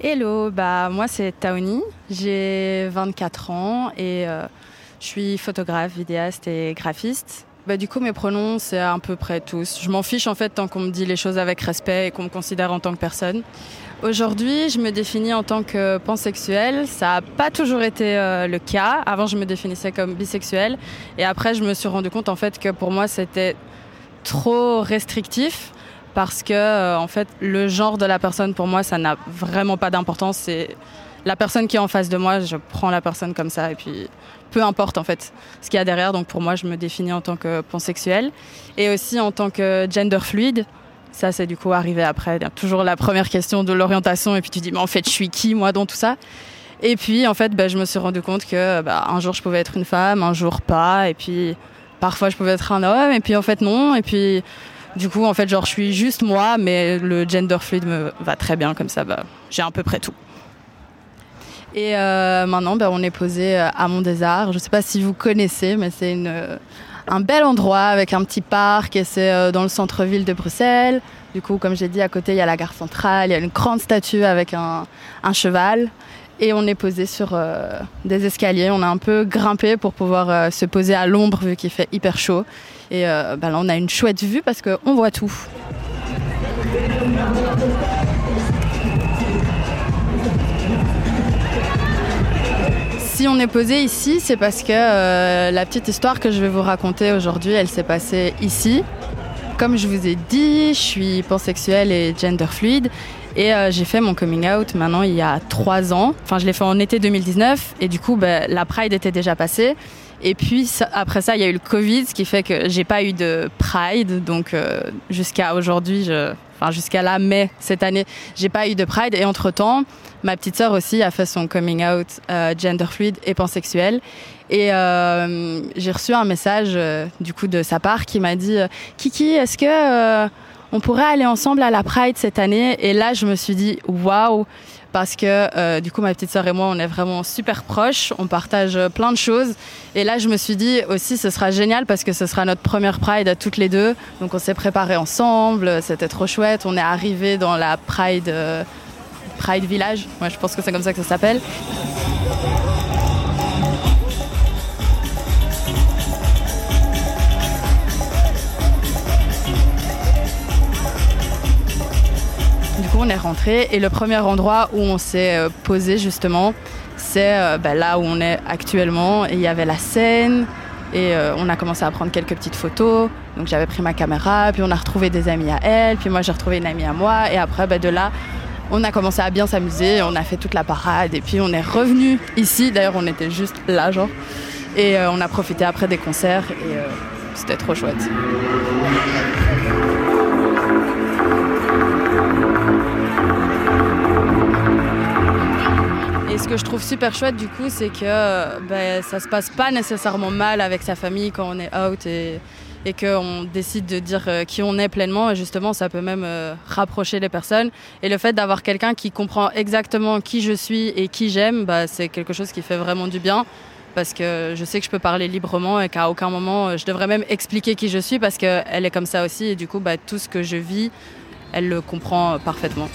Hello, bah moi c'est Taoni, j'ai 24 ans et euh, je suis photographe, vidéaste et graphiste. Bah, du coup, mes pronoms, c'est à peu près tous. Je m'en fiche en fait tant qu'on me dit les choses avec respect et qu'on me considère en tant que personne. Aujourd'hui, je me définis en tant que pansexuelle. Ça n'a pas toujours été euh, le cas. Avant, je me définissais comme bisexuelle. Et après, je me suis rendu compte en fait que pour moi, c'était trop restrictif parce que euh, en fait, le genre de la personne, pour moi, ça n'a vraiment pas d'importance. C'est la personne qui est en face de moi, je prends la personne comme ça et puis peu importe en fait ce qu'il y a derrière. Donc pour moi, je me définis en tant que pansexuelle et aussi en tant que gender fluide. Ça, c'est du coup arrivé après. toujours la première question de l'orientation et puis tu dis mais en fait, je suis qui moi dans tout ça? Et puis en fait, bah, je me suis rendu compte que bah, un jour je pouvais être une femme, un jour pas, et puis parfois je pouvais être un homme, et puis en fait non, et puis du coup en fait genre je suis juste moi, mais le gender fluide me va très bien comme ça. Bah, j'ai à peu près tout. Et euh, maintenant, ben, on est posé euh, à Mont des Arts. Je ne sais pas si vous connaissez, mais c'est euh, un bel endroit avec un petit parc et c'est dans le centre-ville de Bruxelles. Du coup, comme j'ai dit, à côté, il y a la gare centrale, il y a une grande statue avec un, cheval. Et on est posé sur des escaliers. On a un peu grimpé pour pouvoir se poser à l'ombre vu qu'il fait hyper chaud. Et ben là, on a une chouette vue parce qu'on voit tout. Si on est posé ici, c'est parce que euh, la petite histoire que je vais vous raconter aujourd'hui, elle s'est passée ici. Comme je vous ai dit, je suis pansexuelle et gender fluide. Et euh, j'ai fait mon coming out maintenant il y a trois ans. Enfin, je l'ai fait en été 2019. Et du coup, ben, la Pride était déjà passée. Et puis après ça, il y a eu le Covid, ce qui fait que j'ai pas eu de Pride. Donc euh, jusqu'à aujourd'hui, jusqu'à la mai cette année, j'ai pas eu de Pride. Et entre temps, ma petite sœur aussi a fait son coming out euh, gender fluid et pansexuel. Et euh, j'ai reçu un message du coup de sa part qui m'a dit Kiki, est-ce que on pourrait aller ensemble à la Pride cette année. Et là, je me suis dit waouh. Parce que euh, du coup ma petite sœur et moi on est vraiment super proches, on partage plein de choses. Et là je me suis dit aussi ce sera génial parce que ce sera notre première Pride à toutes les deux. Donc on s'est préparé ensemble, c'était trop chouette, on est arrivé dans la Pride euh, Pride Village, moi je pense que c'est comme ça que ça s'appelle. On est rentré et le premier endroit où on s'est euh, posé justement, c'est euh, bah, là où on est actuellement. Il y avait la scène et euh, on a commencé à prendre quelques petites photos. Donc j'avais pris ma caméra, puis on a retrouvé des amis à elle, puis moi j'ai retrouvé une amie à moi. Et après, bah, de là, on a commencé à bien s'amuser, on a fait toute la parade et puis on est revenu ici. D'ailleurs, on était juste là, genre. Et on a profité après des concerts et c'était trop chouette. Ce que je trouve super chouette du coup, c'est que ben, ça se passe pas nécessairement mal avec sa famille quand on est out et, et qu'on décide de dire euh, qui on est pleinement. Et justement, ça peut même euh, rapprocher les personnes. Et le fait d'avoir quelqu'un qui comprend exactement qui je suis et qui j'aime, bah, c'est quelque chose qui fait vraiment du bien. Parce que je sais que je peux parler librement et qu'à aucun moment euh, je devrais même expliquer qui je suis parce qu'elle est comme ça aussi. Et du coup, bah, tout ce que je vis, elle le comprend parfaitement.